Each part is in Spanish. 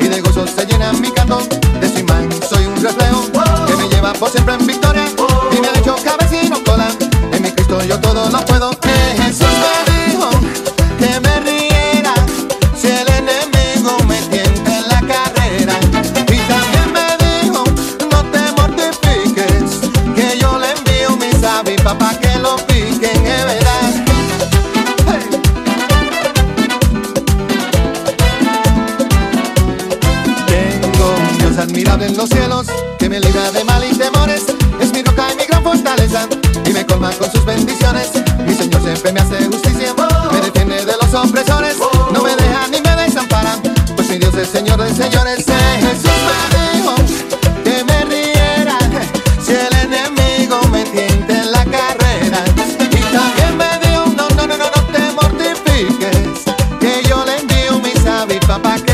y de gozo se llena mi canto. De su imán soy un reflejo que me lleva por siempre en victoria y me ha hecho cabecino cola. En mi Cristo yo todo lo puedo. Jesús me dijo que me riera si el enemigo me tienta en la carrera. Y también me dijo no te mortifiques que yo le envío mis avispas para de mal y temores. Es mi roca y mi gran fortaleza y me colma con sus bendiciones. Mi Señor siempre me hace justicia, me defiende de los opresores. No me deja ni me desampara, pues mi Dios es Señor de señores. Eh, Jesús me dijo que me riera si el enemigo me tienta en la carrera. Y también me dijo, no, no, no, no, no te mortifiques, que yo le envío mis avispas que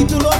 y tú lo.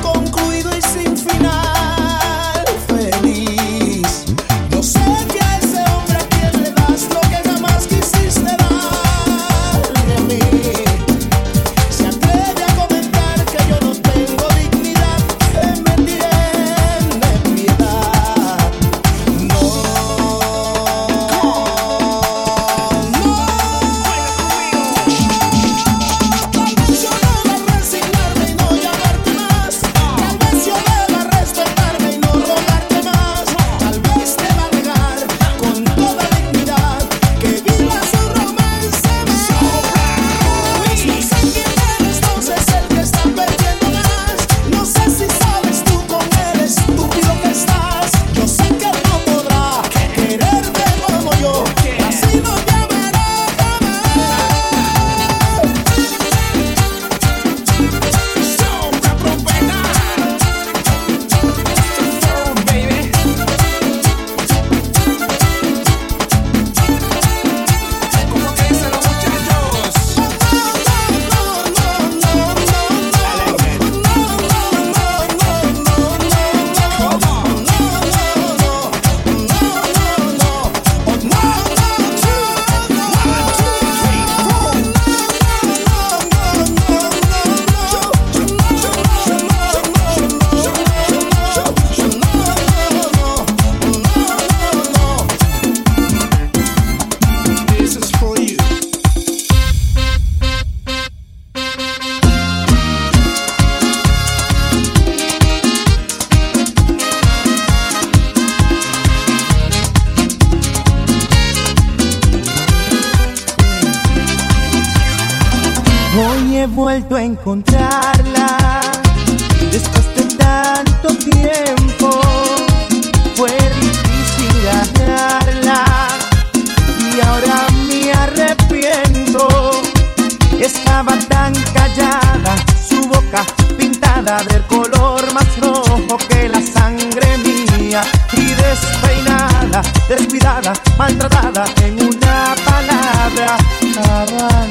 vuelto a encontrarla después de tanto tiempo. Fue difícil ganarla y ahora me arrepiento. Estaba tan callada, su boca pintada del color más rojo que la sangre mía y despeinada, descuidada, maltratada en una palabra abandonada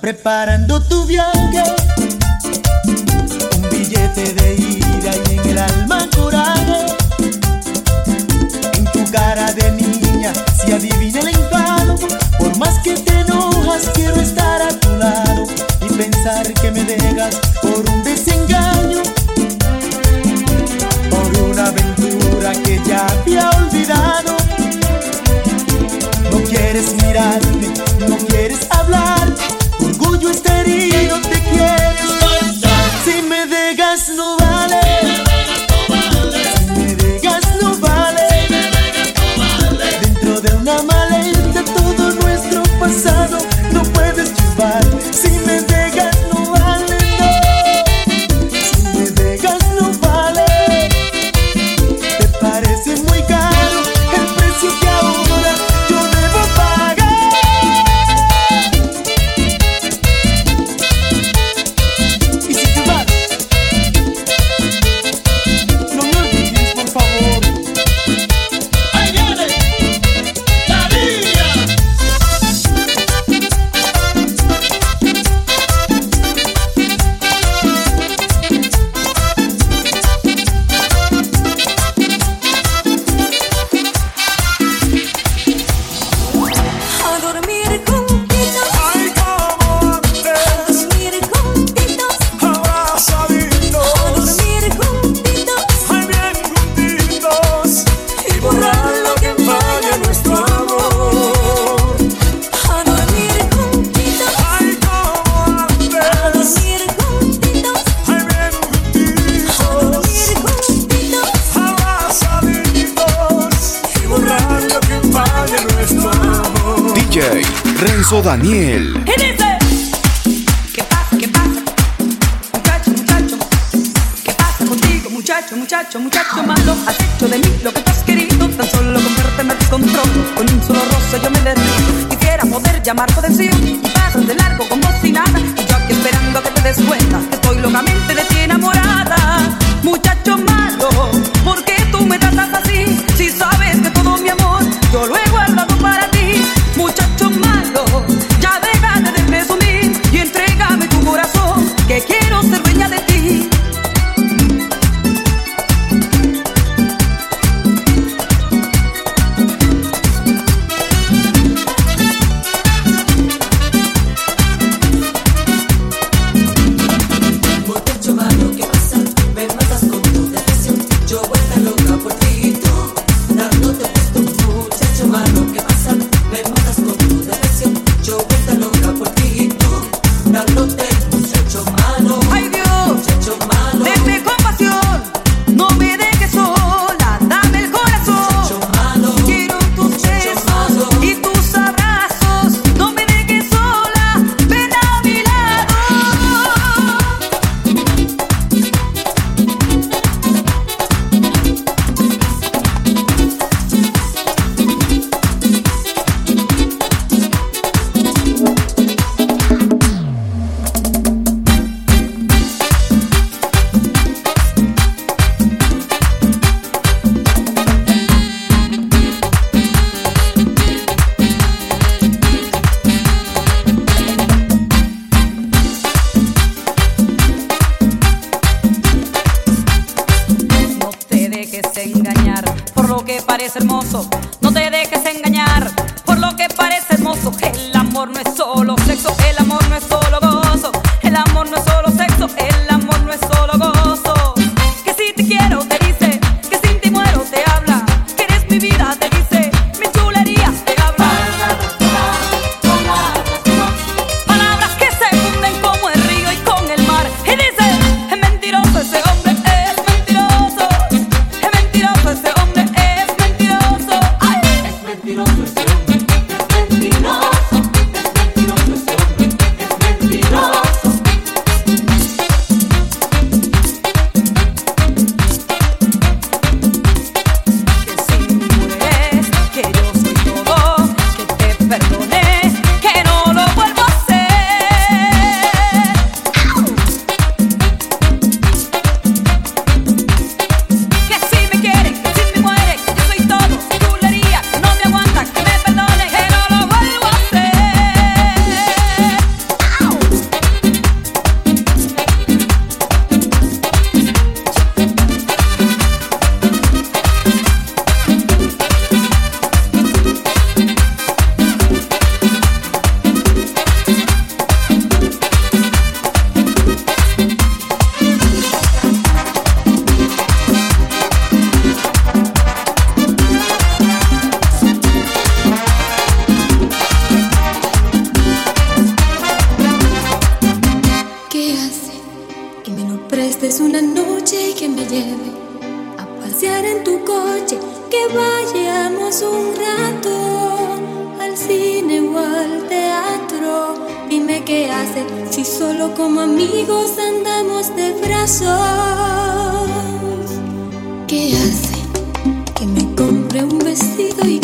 Preparando tu viaje. Un billete de ida y en el alma coraje. En tu cara de niña se adivina el enfado. Por más que te enojas, quiero estar a tu lado y pensar que me dejas por un desengaño. Por una aventura que ya había olvidado. Quieres mirarme, no quieres hablar Daniel. Y dice... ¿Qué pasa? ¿Qué pasa? Muchacho, muchacho. ¿Qué pasa contigo? Muchacho, muchacho, muchacho malo. Has hecho de mí lo que tú has querido. Tan solo con verte me descontrolo. Con un solo roce yo me derrito. Quisiera poder llamar atención como amigos andamos de brazos. ¿Qué hace que me compre un vestido y